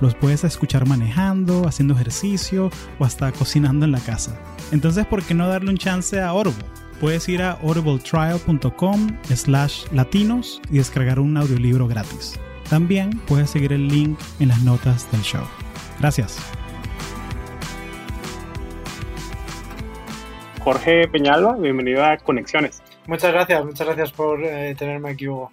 Los puedes escuchar manejando, haciendo ejercicio o hasta cocinando en la casa. Entonces, ¿por qué no darle un chance a Audible? Puedes ir a audibletrial.com slash latinos y descargar un audiolibro gratis. También puedes seguir el link en las notas del show. Gracias. Jorge Peñalba, bienvenido a Conexiones. Muchas gracias, muchas gracias por eh, tenerme aquí, Hugo.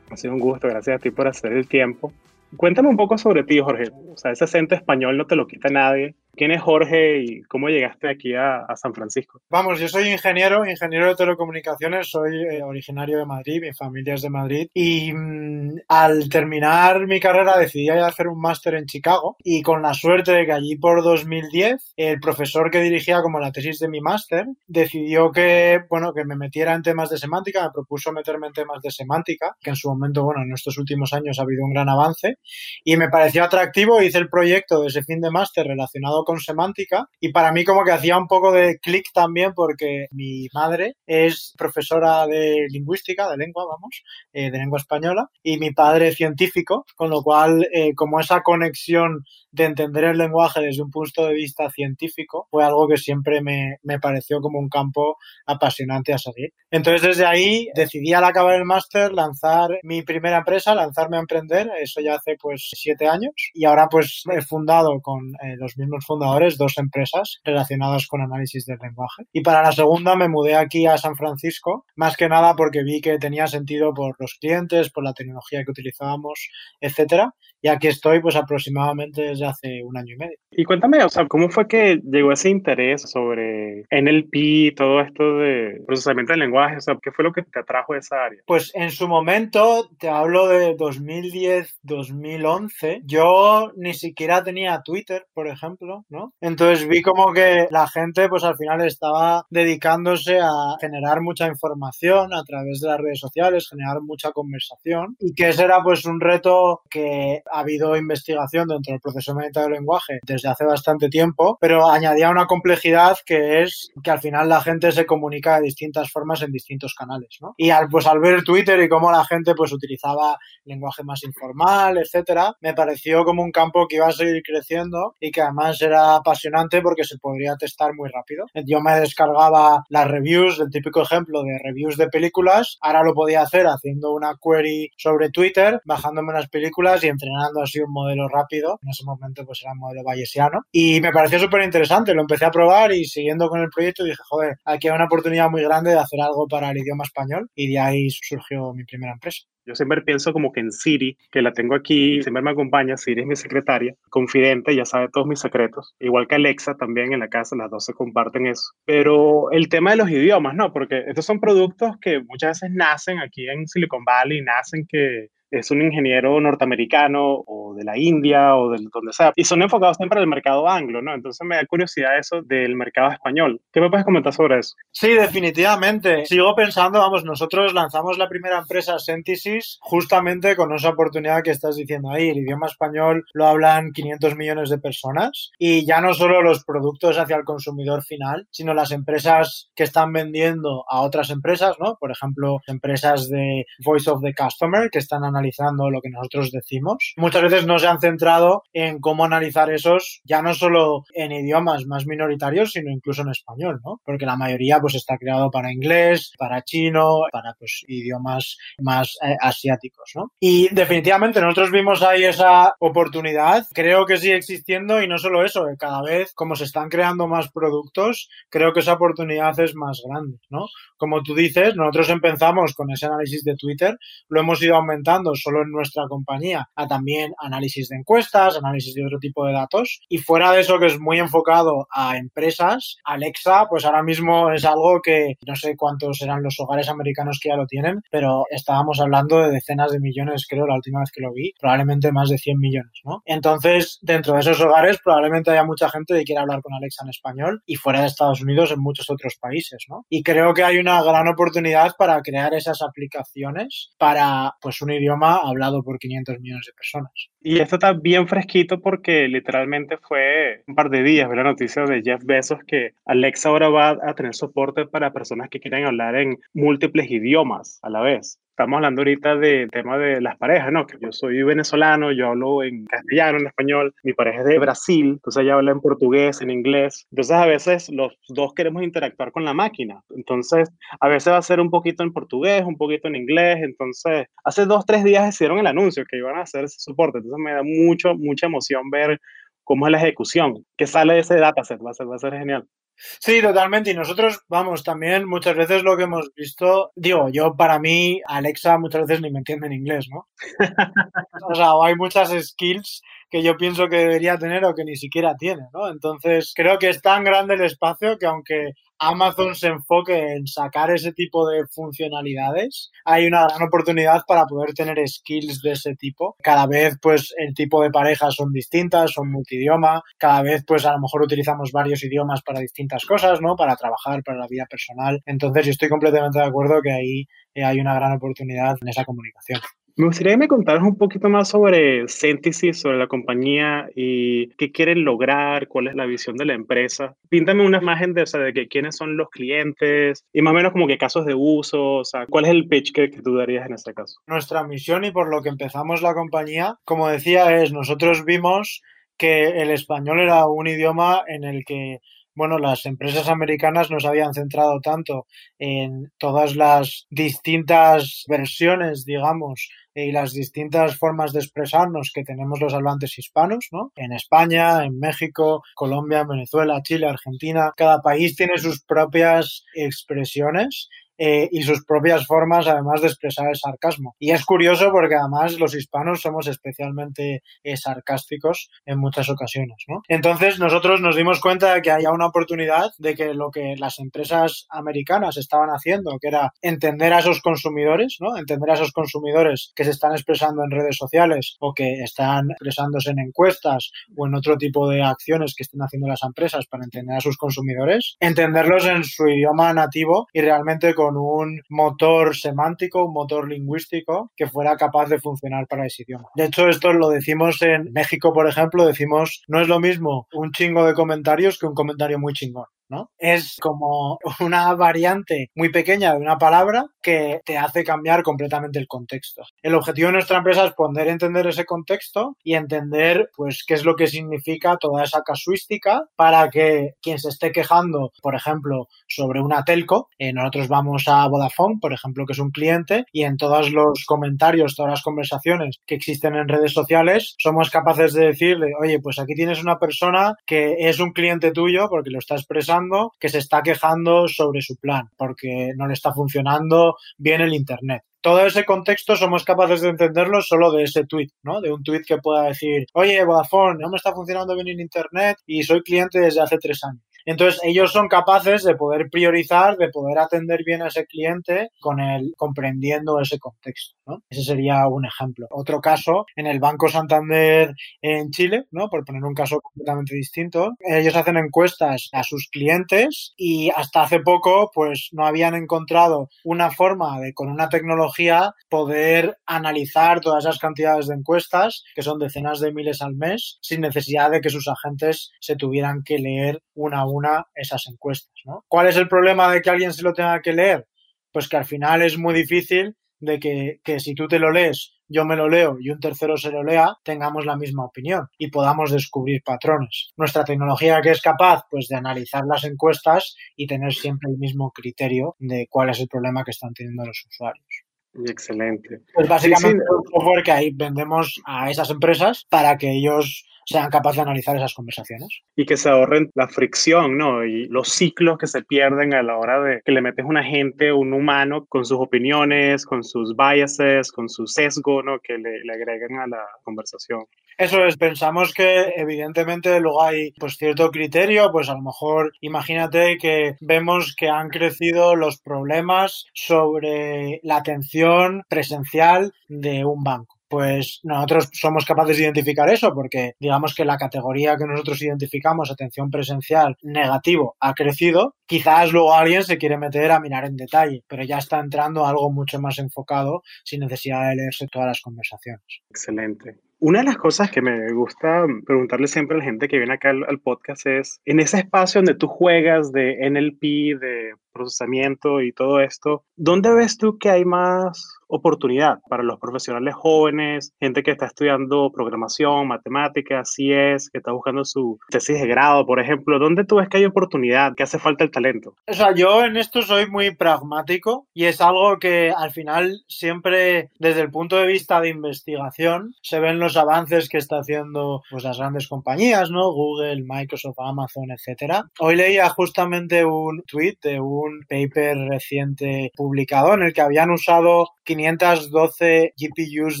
Ha sido un gusto, gracias a ti por hacer el tiempo. Cuéntame un poco sobre ti, Jorge. O sea, ese acento español no te lo quita nadie. ¿Quién es Jorge y cómo llegaste aquí a, San Francisco? Vamos, yo soy ingeniero, ingeniero de telecomunicaciones, soy eh, originario de Madrid, mi familia es de Madrid y mm, al terminar mi carrera decidí hacer un máster en Chicago y con la suerte de que allí por 2010 el profesor que dirigía como la tesis de mi máster decidió que, bueno, que me metiera en temas de semántica, me propuso meterme en temas de semántica, que en su momento, bueno, en estos últimos años ha habido un gran avance y me pareció atractivo, hice el proyecto de ese fin de máster relacionado con semántica y para mí como que hacía un poco de clic también porque mi madre es profesora de lingüística, de lengua, vamos, eh, de lengua española y mi padre es científico, con lo cual eh, como esa conexión de entender el lenguaje desde un punto de vista científico fue algo que siempre me, me pareció como un campo apasionante a seguir. Entonces desde ahí decidí al acabar el máster lanzar mi primera empresa, lanzarme a emprender, eso ya hace pues siete años y ahora pues he fundado con eh, los mismos fundadores dos empresas relacionadas con análisis del lenguaje. Y para la segunda me mudé aquí a San Francisco, más que nada porque vi que tenía sentido por los clientes, por la tecnología que utilizábamos, etcétera. Y aquí estoy pues aproximadamente desde hace un año y medio. Y cuéntame, o sea, ¿cómo fue que llegó ese interés sobre NLP, todo esto de procesamiento del lenguaje? O sea, ¿qué fue lo que te atrajo a esa área? Pues en su momento, te hablo de 2010, 2011, yo ni siquiera tenía Twitter, por ejemplo, ¿no? Entonces vi como que la gente pues al final estaba dedicándose a generar mucha información a través de las redes sociales, generar mucha conversación y que ese era pues un reto que ha habido investigación dentro del procesamiento del lenguaje desde hace bastante tiempo, pero añadía una complejidad que es que al final la gente se comunica de distintas formas en distintos canales, ¿no? Y al, pues al ver Twitter y cómo la gente pues utilizaba lenguaje más informal, etcétera, me pareció como un campo que iba a seguir creciendo y que además era apasionante porque se podría testar muy rápido. Yo me descargaba las reviews, el típico ejemplo de reviews de películas, ahora lo podía hacer haciendo una query sobre Twitter, bajándome las películas y entrenando así un modelo rápido. En ese momento pues era un modelo bayesiano. Y me pareció súper interesante, lo empecé a probar y siguiendo con el proyecto dije, joder, aquí hay una oportunidad muy grande de hacer algo para el idioma español y de ahí surgió mi primera empresa. Yo siempre pienso como que en Siri, que la tengo aquí, siempre me acompaña, Siri es mi secretaria, confidente, ya sabe todos mis secretos. Igual que Alexa también en la casa, las dos se comparten eso. Pero el tema de los idiomas, ¿no? Porque estos son productos que muchas veces nacen aquí en Silicon Valley, nacen que es un ingeniero norteamericano o de la India o de donde sea, y son enfocados siempre el mercado anglo, ¿no? Entonces me da curiosidad eso del mercado español. ¿Qué me puedes comentar sobre eso? Sí, definitivamente. Sigo pensando, vamos, nosotros lanzamos la primera empresa Synthesis justamente con esa oportunidad que estás diciendo ahí. El idioma español lo hablan 500 millones de personas y ya no solo los productos hacia el consumidor final, sino las empresas que están vendiendo a otras empresas, ¿no? Por ejemplo, empresas de Voice of the Customer que están analizando lo que nosotros decimos. Muchas veces no se han centrado en cómo analizar esos, ya no solo en idiomas más minoritarios, sino incluso en español, ¿no? Porque la mayoría pues está creado para inglés, para chino, para pues idiomas más eh, asiáticos, ¿no? Y definitivamente nosotros vimos ahí esa oportunidad, creo que sigue existiendo y no solo eso, que cada vez como se están creando más productos, creo que esa oportunidad es más grande, ¿no? Como tú dices, nosotros empezamos con ese análisis de Twitter, lo hemos ido aumentando solo en nuestra compañía a también análisis de encuestas, análisis de otro tipo de datos. Y fuera de eso que es muy enfocado a empresas, Alexa, pues ahora mismo es algo que no sé cuántos serán los hogares americanos que ya lo tienen, pero estábamos hablando de decenas de millones, creo, la última vez que lo vi, probablemente más de 100 millones, ¿no? Entonces, dentro de esos hogares probablemente haya mucha gente que quiera hablar con Alexa en español y fuera de Estados Unidos en muchos otros países, ¿no? Y creo que hay una gran oportunidad para crear esas aplicaciones para, pues, un idioma hablado por 500 millones de personas. Y esto está bien fresquito porque literalmente fue un par de días, la noticia de Jeff Bezos que Alexa ahora va a tener soporte para personas que quieren hablar en múltiples idiomas a la vez estamos hablando ahorita del tema de las parejas, ¿no? Que yo soy venezolano, yo hablo en castellano, en español, mi pareja es de Brasil, entonces ella habla en portugués, en inglés. Entonces a veces los dos queremos interactuar con la máquina. Entonces a veces va a ser un poquito en portugués, un poquito en inglés. Entonces hace dos, tres días hicieron el anuncio que iban a hacer ese soporte. Entonces me da mucho, mucha emoción ver cómo es la ejecución, qué sale de ese dataset, va a ser, va a ser genial. Sí, totalmente. Y nosotros, vamos, también muchas veces lo que hemos visto, digo, yo para mí, Alexa muchas veces ni me entiende en inglés, ¿no? o sea, hay muchas skills que yo pienso que debería tener o que ni siquiera tiene, ¿no? Entonces, creo que es tan grande el espacio que aunque Amazon se enfoque en sacar ese tipo de funcionalidades, hay una gran oportunidad para poder tener skills de ese tipo. Cada vez, pues, el tipo de parejas son distintas, son multidioma. Cada vez, pues, a lo mejor utilizamos varios idiomas para distintas cosas, ¿no? Para trabajar, para la vida personal. Entonces, yo estoy completamente de acuerdo que ahí eh, hay una gran oportunidad en esa comunicación. Me gustaría que me contaras un poquito más sobre Centisys, sobre la compañía y qué quieren lograr, cuál es la visión de la empresa. Píntame una imagen de, o sea, de que, quiénes son los clientes y más o menos como que casos de uso, o sea, cuál es el pitch que, que tú darías en este caso. Nuestra misión y por lo que empezamos la compañía, como decía, es nosotros vimos que el español era un idioma en el que bueno, las empresas americanas nos habían centrado tanto en todas las distintas versiones, digamos, y las distintas formas de expresarnos que tenemos los hablantes hispanos, ¿no? En España, en México, Colombia, Venezuela, Chile, Argentina, cada país tiene sus propias expresiones eh, y sus propias formas, además de expresar el sarcasmo. Y es curioso porque además los hispanos somos especialmente eh, sarcásticos en muchas ocasiones, ¿no? Entonces nosotros nos dimos cuenta de que había una oportunidad de que lo que las empresas americanas estaban haciendo, que era entender a esos consumidores, ¿no? Entender a esos consumidores que se están expresando en redes sociales o que están expresándose en encuestas o en otro tipo de acciones que estén haciendo las empresas para entender a sus consumidores, entenderlos en su idioma nativo y realmente con un motor semántico, un motor lingüístico que fuera capaz de funcionar para ese idioma. De hecho, esto lo decimos en México, por ejemplo, decimos, no es lo mismo un chingo de comentarios que un comentario muy chingón. ¿No? Es como una variante muy pequeña de una palabra que te hace cambiar completamente el contexto. El objetivo de nuestra empresa es poder entender ese contexto y entender, pues, qué es lo que significa toda esa casuística para que quien se esté quejando, por ejemplo, sobre una telco, eh, nosotros vamos a Vodafone, por ejemplo, que es un cliente, y en todos los comentarios, todas las conversaciones que existen en redes sociales, somos capaces de decirle, oye, pues aquí tienes una persona que es un cliente tuyo porque lo está expresando que se está quejando sobre su plan porque no le está funcionando bien el Internet todo ese contexto somos capaces de entenderlo solo de ese tweet, ¿no? De un tweet que pueda decir, oye, Vodafone, no me está funcionando bien en Internet y soy cliente desde hace tres años. Entonces, ellos son capaces de poder priorizar, de poder atender bien a ese cliente con el comprendiendo ese contexto, ¿no? Ese sería un ejemplo. Otro caso, en el Banco Santander en Chile, ¿no? Por poner un caso completamente distinto, ellos hacen encuestas a sus clientes y hasta hace poco, pues, no habían encontrado una forma de, con una tecnología, poder analizar todas esas cantidades de encuestas, que son decenas de miles al mes, sin necesidad de que sus agentes se tuvieran que leer una a una esas encuestas. ¿no? ¿Cuál es el problema de que alguien se lo tenga que leer? Pues que al final es muy difícil de que, que si tú te lo lees, yo me lo leo y un tercero se lo lea, tengamos la misma opinión y podamos descubrir patrones. Nuestra tecnología que es capaz pues de analizar las encuestas y tener siempre el mismo criterio de cuál es el problema que están teniendo los usuarios. Excelente. Pues básicamente es un software que ahí vendemos a esas empresas para que ellos sean capaces de analizar esas conversaciones. Y que se ahorren la fricción, ¿no? Y los ciclos que se pierden a la hora de que le metes un agente, un humano, con sus opiniones, con sus biases, con su sesgo, ¿no? Que le, le agreguen a la conversación. Eso es, pensamos que evidentemente luego hay pues cierto criterio, pues a lo mejor imagínate que vemos que han crecido los problemas sobre la atención presencial de un banco pues nosotros somos capaces de identificar eso porque digamos que la categoría que nosotros identificamos, atención presencial negativo, ha crecido. Quizás luego alguien se quiere meter a mirar en detalle, pero ya está entrando algo mucho más enfocado sin necesidad de leerse todas las conversaciones. Excelente. Una de las cosas que me gusta preguntarle siempre a la gente que viene acá al, podcast es, en ese espacio donde tú juegas de NLP, de procesamiento y todo esto, ¿dónde ves tú que hay más oportunidad para los profesionales jóvenes, gente que está estudiando programación, matemáticas, es, que está buscando su tesis de grado, por ejemplo? ¿Dónde tú ves que hay oportunidad, que hace falta el talento? O sea, yo en esto soy muy pragmático y es algo que al final siempre desde el punto de vista de investigación se ven los avances que está haciendo pues las grandes compañías, ¿no? Google, Microsoft, Amazon, etcétera. Hoy leía justamente un tweet de un paper reciente publicado en el que habían usado 512 GPUs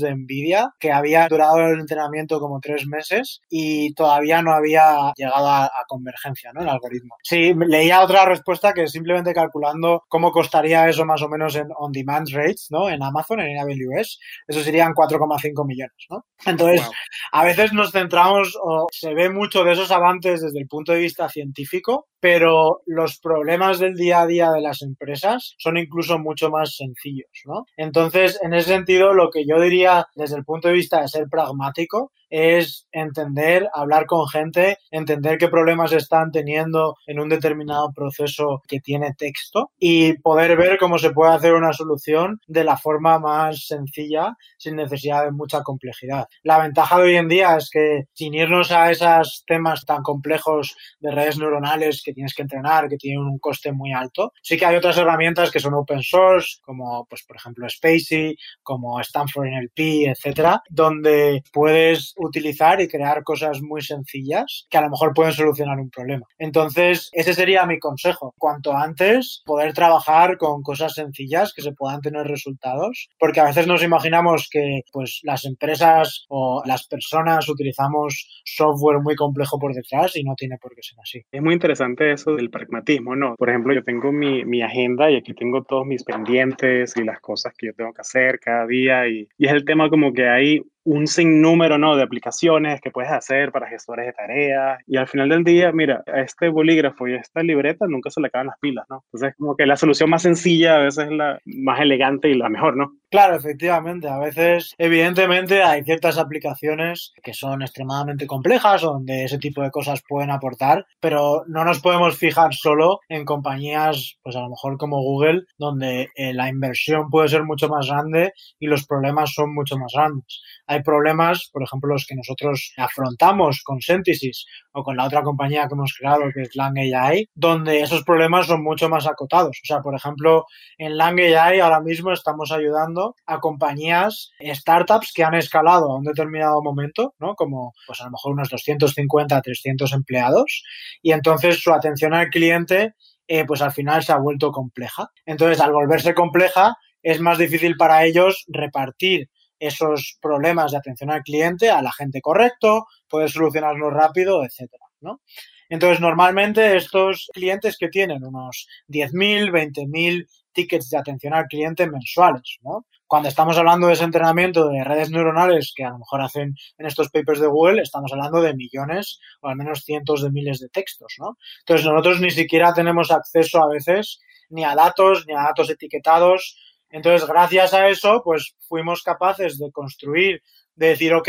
de Nvidia que había durado el entrenamiento como tres meses y todavía no había llegado a, convergencia, ¿no? El algoritmo. Sí, leía otra respuesta que simplemente calculando cómo costaría eso más o menos en on-demand rates, ¿no? En Amazon, en AWS, eso serían 4,5 millones, ¿no? Entonces, a veces nos centramos o se ve mucho de esos avances desde el punto de vista científico, pero los problemas del día a día de las empresas son incluso mucho más sencillos, ¿no? Entonces, en ese sentido, lo que yo diría desde el punto de vista de ser pragmático es entender, hablar con gente, entender qué problemas están teniendo en un determinado proceso que tiene texto y poder ver cómo se puede hacer una solución de la forma más sencilla sin necesidad de mucha complejidad. La ventaja de hoy en día es que sin irnos a esos temas tan complejos de redes neuronales que tienes que entrenar, que tienen un coste muy alto, sí que hay otras herramientas que son open source, como pues por ejemplo Spacey, como Stanford NLP, etcétera, donde puedes utilizar y crear cosas muy sencillas que a lo mejor pueden solucionar un problema. Entonces, ese sería mi consejo. Cuanto antes poder trabajar con cosas sencillas que se puedan tener resultados, porque a veces nos imaginamos que pues las empresas o las personas utilizamos software muy complejo por detrás y no tiene por qué ser así. Es muy interesante eso del pragmatismo, ¿no? Por ejemplo, yo tengo mi, mi agenda y aquí tengo todos mis pendientes y las cosas que yo tengo que hacer cada día y, y es el tema como que hay un sinnúmero ¿no? de aplicaciones que puedes hacer para gestores de tareas. Y al final del día, mira, a este bolígrafo y a esta libreta nunca se le acaban las pilas, ¿no? Entonces, como que la solución más sencilla a veces es la más elegante y la mejor, ¿no? Claro, efectivamente. A veces, evidentemente, hay ciertas aplicaciones que son extremadamente complejas, donde ese tipo de cosas pueden aportar, pero no nos podemos fijar solo en compañías, pues a lo mejor como Google, donde eh, la inversión puede ser mucho más grande y los problemas son mucho más grandes problemas, por ejemplo, los que nosotros afrontamos con Synthesis o con la otra compañía que hemos creado, que es Lang AI, donde esos problemas son mucho más acotados. O sea, por ejemplo, en Lang AI ahora mismo estamos ayudando a compañías, startups que han escalado a un determinado momento, ¿no? Como, pues a lo mejor unos 250, 300 empleados, y entonces su atención al cliente eh, pues al final se ha vuelto compleja. Entonces, al volverse compleja, es más difícil para ellos repartir esos problemas de atención al cliente a la gente correcto, poder solucionarlo rápido, etcétera, ¿no? Entonces, normalmente estos clientes que tienen unos 10.000, 20.000 tickets de atención al cliente mensuales, ¿no? Cuando estamos hablando de ese entrenamiento de redes neuronales que a lo mejor hacen en estos papers de Google, estamos hablando de millones o al menos cientos de miles de textos, ¿no? Entonces, nosotros ni siquiera tenemos acceso a veces ni a datos, ni a datos etiquetados, entonces, gracias a eso, pues fuimos capaces de construir, de decir, ok,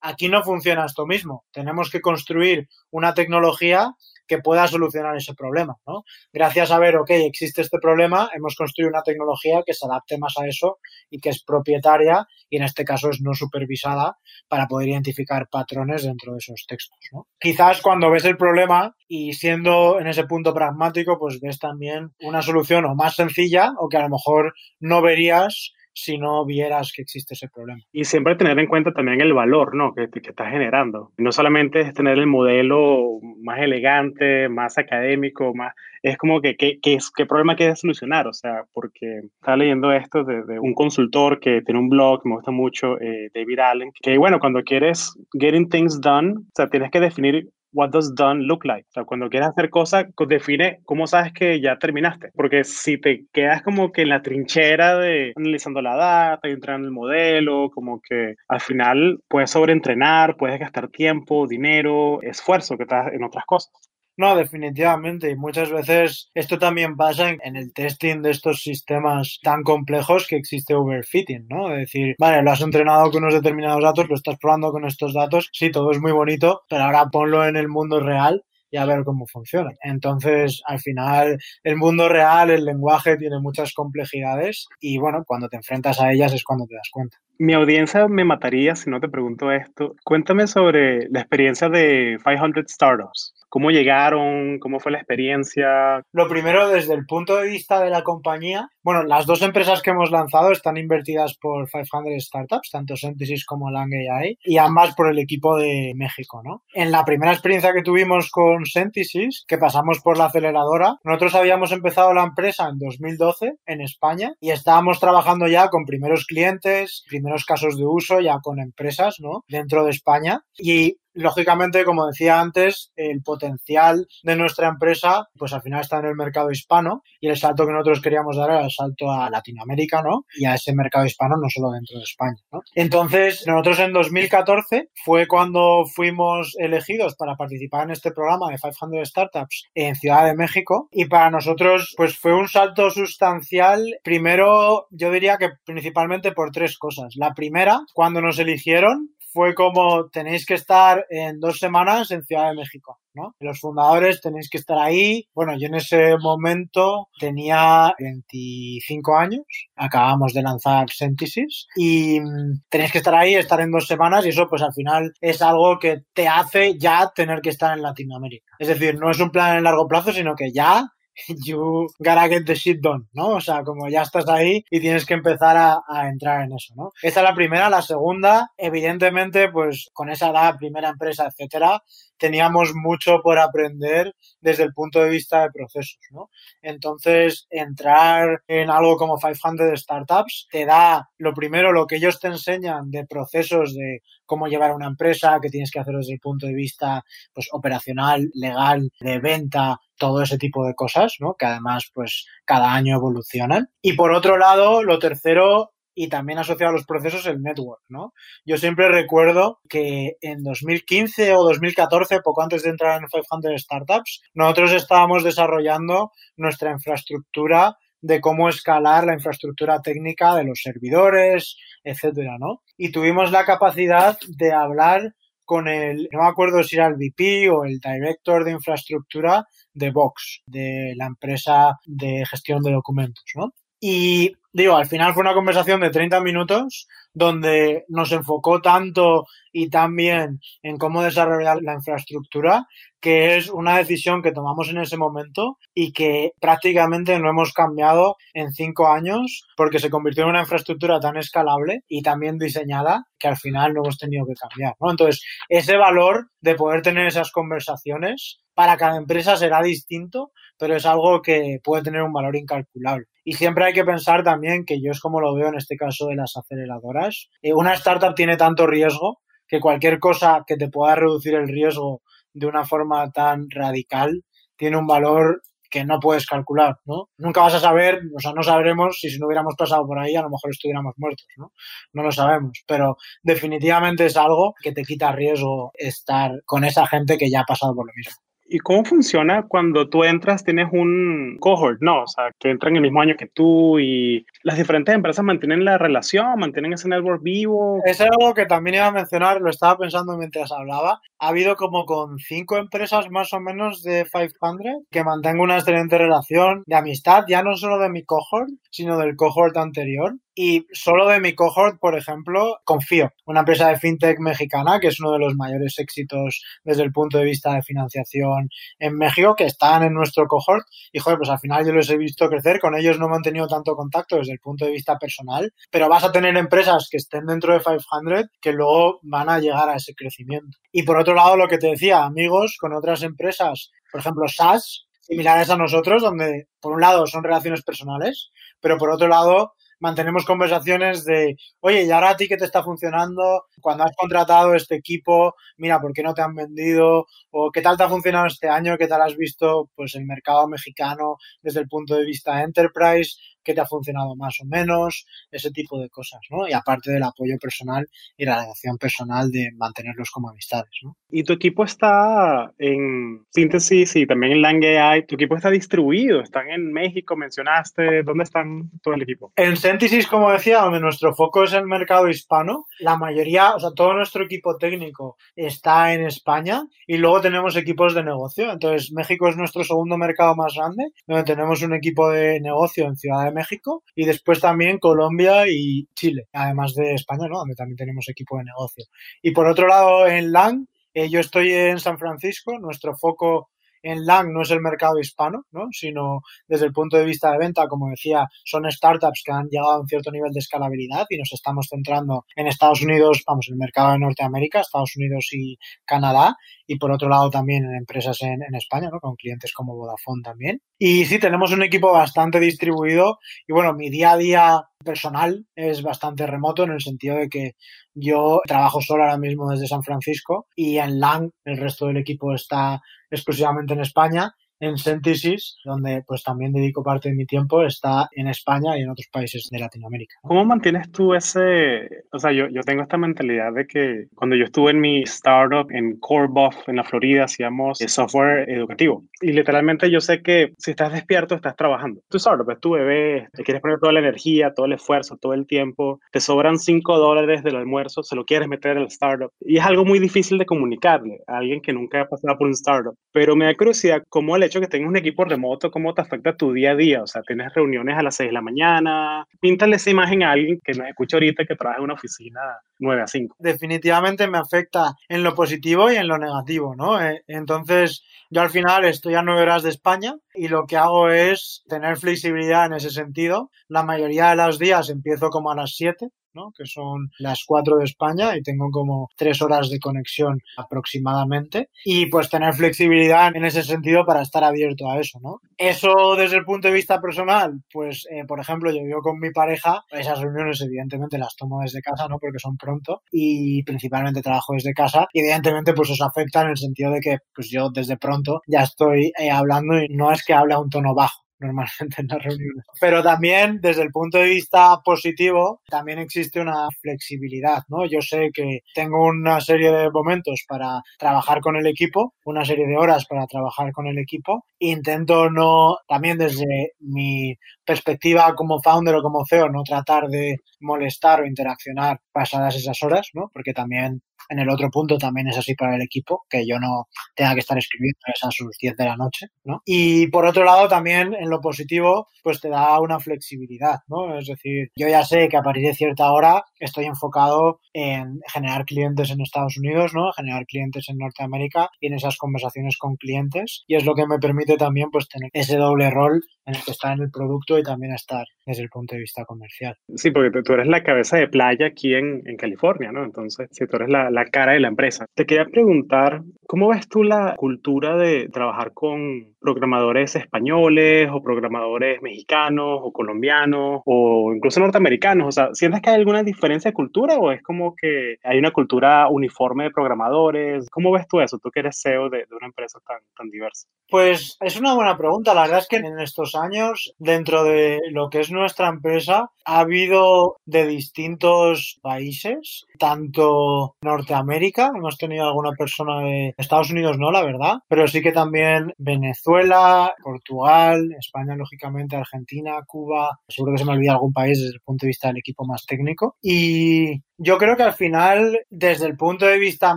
aquí no funciona esto mismo, tenemos que construir una tecnología que pueda solucionar ese problema, ¿no? Gracias a ver, ok, existe este problema, hemos construido una tecnología que se adapte más a eso y que es propietaria y en este caso es no supervisada para poder identificar patrones dentro de esos textos, ¿no? Quizás cuando ves el problema y siendo en ese punto pragmático, pues ves también una solución o más sencilla o que a lo mejor no verías si no vieras que existe ese problema. Y siempre tener en cuenta también el valor ¿no? que, que estás generando. No solamente es tener el modelo más elegante, más académico, más, es como que qué, qué, qué problema quieres solucionar. O sea, porque estaba leyendo esto de, un consultor que tiene un blog que me gusta mucho, eh, David Allen, que bueno, cuando quieres getting things done, o sea, tienes que definir what does done look like? O sea, cuando quieres hacer cosas, define cómo sabes que ya terminaste. Porque si te quedas como que en la trinchera de analizando la data, entrando en el modelo, como que al final puedes sobreentrenar, puedes gastar tiempo, dinero, esfuerzo que estás en otras cosas. No, definitivamente. Y muchas veces esto también pasa en, el testing de estos sistemas tan complejos que existe overfitting, ¿no? Es decir, vale, lo has entrenado con unos determinados datos, lo estás probando con estos datos, sí, todo es muy bonito, pero ahora ponlo en el mundo real y a ver cómo funciona. Entonces, al final, el mundo real, el lenguaje tiene muchas complejidades y bueno, cuando te enfrentas a ellas es cuando te das cuenta. Mi audiencia me mataría si no te pregunto esto. Cuéntame sobre la experiencia de 500 Startups. ¿Cómo llegaron? ¿Cómo fue la experiencia? Lo primero, desde el punto de vista de la compañía, bueno, las dos empresas que hemos lanzado están invertidas por 500 Startups, tanto Synthesis como Lang AI, y ambas por el equipo de México, ¿no? En la primera experiencia que tuvimos con Synthesis, que pasamos por la aceleradora, nosotros habíamos empezado la empresa en 2012 en España y estábamos trabajando ya con primeros clientes, primeros casos de uso ya con empresas, ¿no? Dentro de España. Y lógicamente, como decía antes, el potencial de nuestra empresa, pues al final está en el mercado hispano y el salto que nosotros queríamos dar era el salto a Latinoamérica, ¿no? Y a ese mercado hispano, no solo dentro de España, ¿no? Entonces, nosotros en 2014 fue cuando fuimos elegidos para participar en este programa de 500 Startups en Ciudad de México y para nosotros, pues fue un salto sustancial. Primero, yo diría que principalmente por tres cosas. La primera, cuando nos eligieron, fue como tenéis que estar en dos semanas en Ciudad de México, ¿no? Los fundadores tenéis que estar ahí. Bueno, yo en ese momento tenía 25 años, acabamos de lanzar Synthesis y mm, tenéis que estar ahí, estar en dos semanas y eso pues al final es algo que te hace ya tener que estar en Latinoamérica. Es decir, no es un plan en largo plazo, sino que ya you gotta get the shit done, ¿no? O sea, como ya estás ahí y tienes que empezar a, entrar en eso, ¿no? Esta es la primera. La segunda, evidentemente, pues con esa edad, primera empresa, etcétera, teníamos mucho por aprender desde el punto de vista de procesos, ¿no? Entonces, entrar en algo como 500 Startups te da, lo primero, lo que ellos te enseñan de procesos de cómo llevar una empresa, que tienes que hacer desde el punto de vista pues, operacional, legal, de venta, todo ese tipo de cosas, ¿no? Que además, pues, cada año evolucionan. Y por otro lado, lo tercero y también asociado a los procesos el network, ¿no? Yo siempre recuerdo que en 2015 o 2014, poco antes de entrar en 500 Startups, nosotros estábamos desarrollando nuestra infraestructura de cómo escalar la infraestructura técnica de los servidores, etcétera, ¿no? Y tuvimos la capacidad de hablar con el, no me acuerdo si era el VP o el director de infraestructura de Vox, de la empresa de gestión de documentos, ¿no? Y digo, al final fue una conversación de 30 minutos donde nos enfocó tanto y tan bien en cómo desarrollar la infraestructura, que es una decisión que tomamos en ese momento y que prácticamente no hemos cambiado en cinco años porque se convirtió en una infraestructura tan escalable y tan bien diseñada que al final no hemos tenido que cambiar. ¿no? Entonces, ese valor de poder tener esas conversaciones para cada empresa será distinto, pero es algo que puede tener un valor incalculable. Y siempre hay que pensar también, que yo es como lo veo en este caso de las aceleradoras, eh, una startup tiene tanto riesgo que cualquier cosa que te pueda reducir el riesgo de una forma tan radical tiene un valor que no puedes calcular, ¿no? Nunca vas a saber, o sea, no sabremos si si no hubiéramos pasado por ahí a lo mejor estuviéramos muertos, ¿no? No lo sabemos, pero definitivamente es algo que te quita riesgo estar con esa gente que ya ha pasado por lo mismo. ¿Y cómo funciona cuando tú entras, tienes un cohort, no? O sea, que entran el mismo año que tú y las diferentes empresas mantienen la relación, mantienen ese network vivo. Es algo que también iba a mencionar, lo estaba pensando mientras hablaba. Ha habido como con cinco empresas más o menos de 500 que mantengo una excelente relación de amistad, ya no solo de mi cohort, sino del cohort anterior. Y solo de mi cohort, por ejemplo, confío. Una empresa de fintech mexicana, que es uno de los mayores éxitos desde el punto de vista de financiación en México, que están en nuestro cohort. Y joder, pues al final yo los he visto crecer. Con ellos no he mantenido tanto contacto desde el punto de vista personal. Pero vas a tener empresas que estén dentro de 500 que luego van a llegar a ese crecimiento. Y por otro lado, lo que te decía, amigos con otras empresas, por ejemplo, SaaS, similares a nosotros, donde por un lado son relaciones personales, pero por otro lado mantenemos conversaciones de, oye, ¿y ahora a ti qué te está funcionando? Cuando has contratado este equipo, mira, ¿por qué no te han vendido? ¿O qué tal te ha funcionado este año? ¿Qué tal has visto pues el mercado mexicano desde el punto de vista enterprise? Qué te ha funcionado más o menos, ese tipo de cosas, ¿no? Y aparte del apoyo personal y la relación personal de mantenerlos como amistades, ¿no? Y tu equipo está en síntesis y también en Lang AI, tu equipo está distribuido, están en México, mencionaste, ¿dónde están todo el equipo? En síntesis, como decía, donde nuestro foco es el mercado hispano, la mayoría, o sea, todo nuestro equipo técnico está en España y luego tenemos equipos de negocio. Entonces, México es nuestro segundo mercado más grande, donde tenemos un equipo de negocio en Ciudad de México y después también Colombia y Chile, además de España, ¿no? Donde también tenemos equipo de negocio. Y por otro lado, en LAN, eh, yo estoy en San Francisco, nuestro foco en LAN no es el mercado hispano, ¿no? sino desde el punto de vista de venta, como decía, son startups que han llegado a un cierto nivel de escalabilidad y nos estamos centrando en Estados Unidos, vamos, el mercado de Norteamérica, Estados Unidos y Canadá, y por otro lado también en empresas en, en España, ¿no? con clientes como Vodafone también. Y sí, tenemos un equipo bastante distribuido y bueno, mi día a día personal es bastante remoto en el sentido de que yo trabajo solo ahora mismo desde San Francisco y en LAN el resto del equipo está exclusivamente en España en Synthesis, donde pues también dedico parte de mi tiempo, está en España y en otros países de Latinoamérica. ¿Cómo mantienes tú ese, o sea, yo, yo tengo esta mentalidad de que cuando yo estuve en mi startup en Corbuff, en la Florida, hacíamos software educativo. Y literalmente yo sé que si estás despierto, estás trabajando. Tu startup es tu bebé, te quieres poner toda la energía, todo el esfuerzo, todo el tiempo, te sobran 5 dólares del almuerzo, se lo quieres meter al startup. Y es algo muy difícil de comunicarle a alguien que nunca ha pasado por un startup. Pero me da curiosidad cómo el hecho que tengas un equipo remoto, cómo te afecta tu día a día. O sea, tienes reuniones a las 6 de la mañana. Píntale esa imagen a alguien que nos escucha ahorita que trabaja en una oficina 9 a 5. Definitivamente me afecta en lo positivo y en lo negativo, ¿no? Eh, entonces, yo al final estoy a 9 horas de España y lo que hago es tener flexibilidad en ese sentido. La mayoría de los días empiezo como a las 7 ¿no? que son las 4 de España y tengo como 3 horas de conexión aproximadamente y pues tener flexibilidad en ese sentido para estar abierto a eso, ¿no? Eso desde el punto de vista personal, pues eh, por ejemplo yo vivo con mi pareja, esas reuniones evidentemente las tomo desde casa, ¿no? Porque son pronto y principalmente trabajo desde casa y evidentemente pues os afecta en el sentido de que pues yo desde pronto ya estoy eh, hablando y no es que hable a un tono bajo normalmente en las reuniones. Pero también desde el punto de vista positivo, también existe una flexibilidad, ¿no? Yo sé que tengo una serie de momentos para trabajar con el equipo, una serie de horas para trabajar con el equipo. Intento no, también desde mi perspectiva como founder o como CEO, no tratar de molestar o interaccionar pasadas esas horas, ¿no? Porque también en el otro punto también es así para el equipo, que yo no tenga que estar escribiendo a sus 10 de la noche, ¿no? Y por otro lado, también en lo positivo, pues te da una flexibilidad, ¿no? Es decir, yo ya sé que a partir de cierta hora estoy enfocado en generar clientes en Estados Unidos, ¿no? Generar clientes en Norteamérica y en esas conversaciones con clientes. Y es lo que me permite también, pues, tener ese doble rol en el que estar en el producto y también estar desde el punto de vista comercial. Sí, porque tú eres la cabeza de playa aquí en, en California, ¿no? Entonces, si tú eres la, la cara de la empresa. Te quería preguntar, ¿cómo ves tú la cultura de trabajar con programadores españoles o programadores mexicanos o colombianos o incluso norteamericanos? O sea, ¿sientes que hay alguna diferencia de cultura o es como que hay una cultura uniforme de programadores? ¿Cómo ves tú eso? Tú que eres CEO de, de una empresa tan, tan diversa. Pues es una buena pregunta. La verdad es que en estos años, dentro de lo que es nuestra empresa, ha habido de distintos países, tanto Norteamérica, hemos tenido alguna persona de Estados Unidos, no, la verdad, pero sí que también Venezuela, Portugal, España, lógicamente, Argentina, Cuba, seguro que se me olvida algún país desde el punto de vista del equipo más técnico. Y E Yo creo que al final, desde el punto de vista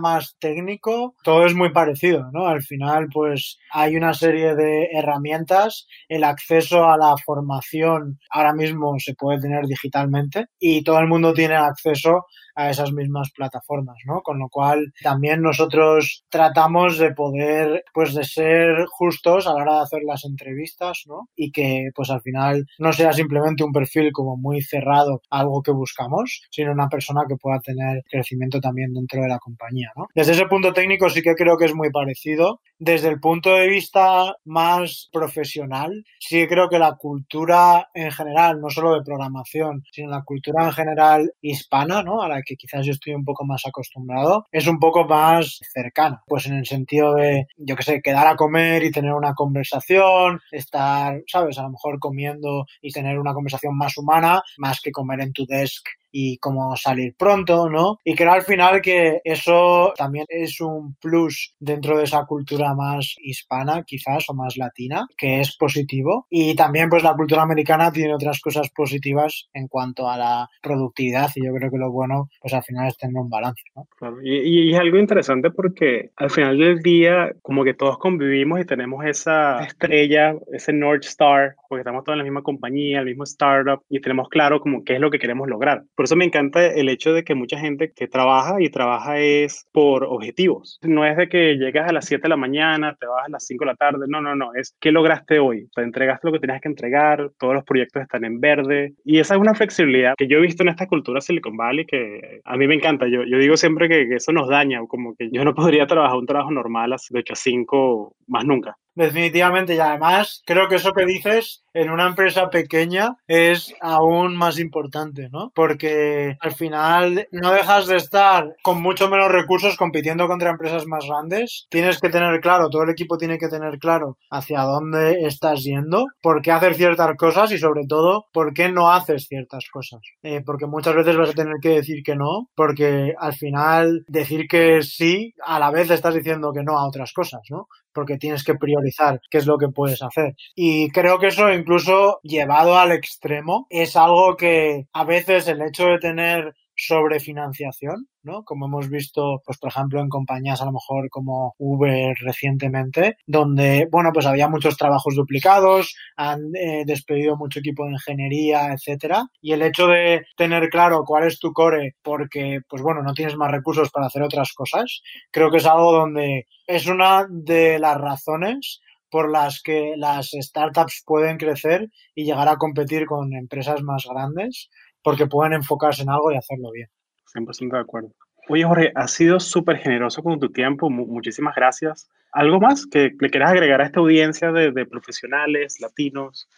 más técnico, todo es muy parecido, ¿no? Al final, pues hay una serie de herramientas, el acceso a la formación ahora mismo se puede tener digitalmente y todo el mundo tiene acceso a esas mismas plataformas, ¿no? Con lo cual también nosotros tratamos de poder, pues de ser justos a la hora de hacer las entrevistas, ¿no? Y que pues al final no sea simplemente un perfil como muy cerrado a algo que buscamos, sino una persona que pueda tener crecimiento también dentro de la compañía, ¿no? Desde ese punto técnico sí que creo que es muy parecido. Desde el punto de vista más profesional, sí que creo que la cultura en general, no solo de programación, sino la cultura en general hispana, ¿no? A la que quizás yo estoy un poco más acostumbrado, es un poco más cercana. Pues en el sentido de, yo que sé, quedar a comer y tener una conversación, estar, ¿sabes? A lo mejor comiendo y tener una conversación más humana, más que comer en tu desk y cómo salir pronto, ¿no? Y creo al final que eso también es un plus dentro de esa cultura más hispana, quizás, o más latina, que es positivo. Y también, pues, la cultura americana tiene otras cosas positivas en cuanto a la productividad y yo creo que lo bueno, pues, al final es tener un balance, ¿no? Claro. Y, y es algo interesante porque al final del día, como que todos convivimos y tenemos esa estrella, ese North Star, porque estamos todos en la misma compañía, el mismo startup y tenemos claro como qué es lo que queremos lograr. Por eso me encanta el hecho de que mucha gente que trabaja y trabaja es por objetivos. No es de que llegas a las 7 de la mañana, te vas a las 5 de la tarde. No, no, no. Es qué lograste hoy. O sea, entregaste lo que tenías que entregar, todos los proyectos están en verde. Y esa es una flexibilidad que yo he visto en esta cultura Silicon Valley que a mí me encanta. Yo, yo digo siempre que, que eso nos daña, como que yo no podría trabajar un trabajo normal de 8 a 5 más nunca. Definitivamente, y además creo que eso que dices en una empresa pequeña es aún más importante, ¿no? Porque al final no dejas de estar con mucho menos recursos compitiendo contra empresas más grandes. Tienes que tener claro, todo el equipo tiene que tener claro hacia dónde estás yendo, por qué hacer ciertas cosas y sobre todo por qué no haces ciertas cosas. Eh, porque muchas veces vas a tener que decir que no, porque al final decir que sí a la vez estás diciendo que no a otras cosas, ¿no? Porque tienes que priorizar qué es lo que puedes hacer. Y creo que eso incluso llevado al extremo es algo que a veces el hecho de tener sobrefinanciación, ¿no? Como hemos visto, pues por ejemplo, en compañías a lo mejor como Uber recientemente, donde, bueno, pues había muchos trabajos duplicados, han eh, despedido mucho equipo de ingeniería, etcétera, y el hecho de tener claro cuál es tu core porque, pues bueno, no tienes más recursos para hacer otras cosas, creo que es algo donde es una de las razones por las que las startups pueden crecer y llegar a competir con empresas más grandes porque pueden enfocarse en algo y hacerlo bien. 100% de acuerdo. Oye, Jorge, has sido súper generoso con tu tiempo. muchísimas gracias. ¿Algo más que le quieras agregar a esta audiencia de, profesionales latinos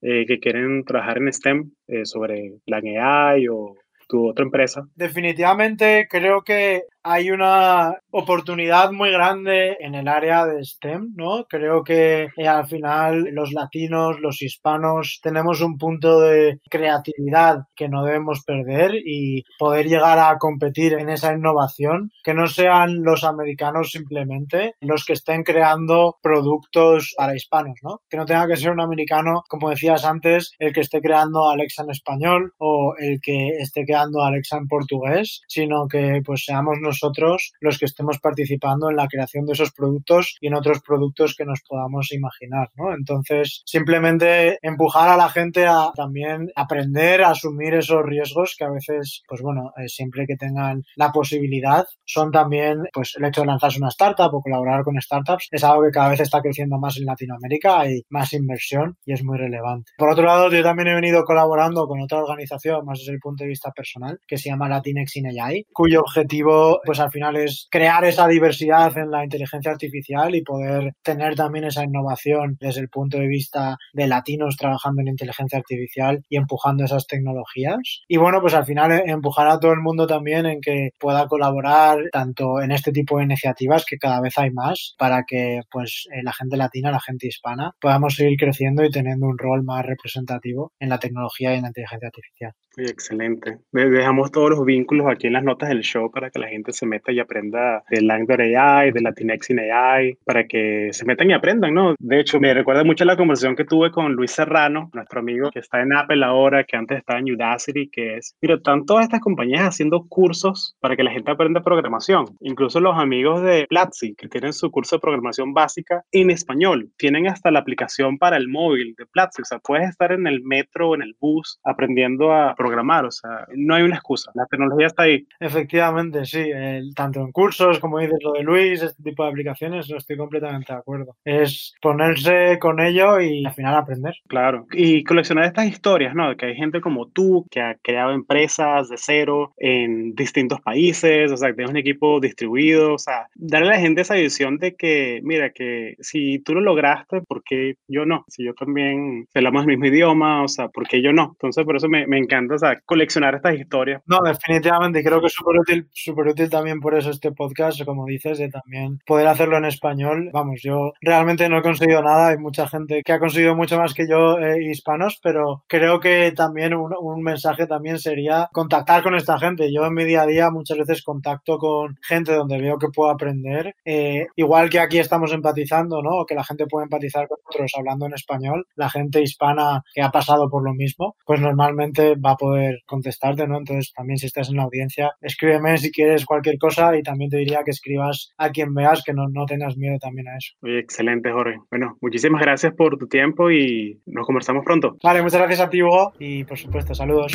eh, que quieren trabajar en STEM eh, sobre la AI o tu otra empresa? Definitivamente creo que hay una oportunidad muy grande en el área de STEM, ¿no? Creo que eh, al final los latinos, los hispanos, tenemos un punto de creatividad que no debemos perder y poder llegar a competir en esa innovación, que no sean los americanos simplemente los que estén creando productos para hispanos, ¿no? Que no tenga que ser un americano, como decías antes, el que esté creando Alexa en español o el que esté creando Alexa en portugués, sino que pues seamos nosotros nosotros los que estemos participando en la creación de esos productos y en otros productos que nos podamos imaginar, ¿no? Entonces, simplemente empujar a la gente a también aprender a asumir esos riesgos que a veces, pues bueno, eh, siempre que tengan la posibilidad, son también, pues el hecho de lanzarse una startup o colaborar con startups es algo que cada vez está creciendo más en Latinoamérica, hay más inversión y es muy relevante. Por otro lado, yo también he venido colaborando con otra organización, más desde el punto de vista personal, que se llama Latinx in AI, cuyo objetivo pues al final es crear esa diversidad en la inteligencia artificial y poder tener también esa innovación desde el punto de vista de latinos trabajando en inteligencia artificial y empujando esas tecnologías. Y bueno, pues al final eh, empujar a todo el mundo también en que pueda colaborar tanto en este tipo de iniciativas que cada vez hay más para que pues eh, la gente latina, la gente hispana podamos seguir creciendo y teniendo un rol más representativo en la tecnología y en la inteligencia artificial. Excelente. Dejamos todos los vínculos aquí en las notas del show para que la gente se meta y aprenda de Langdor AI, de Latinexin AI, para que se metan y aprendan, ¿no? De hecho, me recuerda mucho la conversación que tuve con Luis Serrano, nuestro amigo que está en Apple ahora, que antes estaba en Udacity, que es, mira, están todas estas compañías haciendo cursos para que la gente aprenda programación. Incluso los amigos de Platzi, que tienen su curso de programación básica en español, tienen hasta la aplicación para el móvil de Platzi. O sea, puedes estar en el metro o en el bus aprendiendo a programar. O sea, no hay una excusa. La tecnología está ahí. Efectivamente, sí. tanto en cursos como dices lo de Luis, este tipo de aplicaciones, estoy completamente de acuerdo. Es ponerse con ello y al final aprender. Claro. Y coleccionar estas historias, ¿no? Que hay gente como tú que ha creado empresas de cero en distintos países, o sea, que tienes un equipo distribuido, o sea, darle a la gente esa visión de que, mira, que si tú lo lograste, ¿por qué yo no? Si yo también hablamos el mismo idioma, o sea, ¿por qué yo no? Entonces, por eso me, me encanta, o sea, coleccionar estas historias. No, definitivamente, creo que es súper útil, súper útil también por eso este podcast, como dices, de también poder hacerlo en español. Vamos, yo realmente no he conseguido nada, hay mucha gente que ha conseguido mucho más que yo eh, hispanos, pero creo que también un, un mensaje también sería contactar con esta gente. Yo en mi día a día muchas veces contacto con gente donde veo que puedo aprender, eh, igual que aquí estamos empatizando, ¿no? Que la gente puede empatizar con otros hablando en español, la gente hispana que ha pasado por lo mismo, pues normalmente va poder contestarte, ¿no? Entonces también si estás en la audiencia, escríbeme si quieres cualquier cosa y también te diría que escribas a quien veas, que no, no tengas miedo también a eso. Oye, excelente, Jorge. Bueno, muchísimas gracias por tu tiempo y nos conversamos pronto. Vale, muchas gracias a ti, Hugo, y por supuesto, saludos.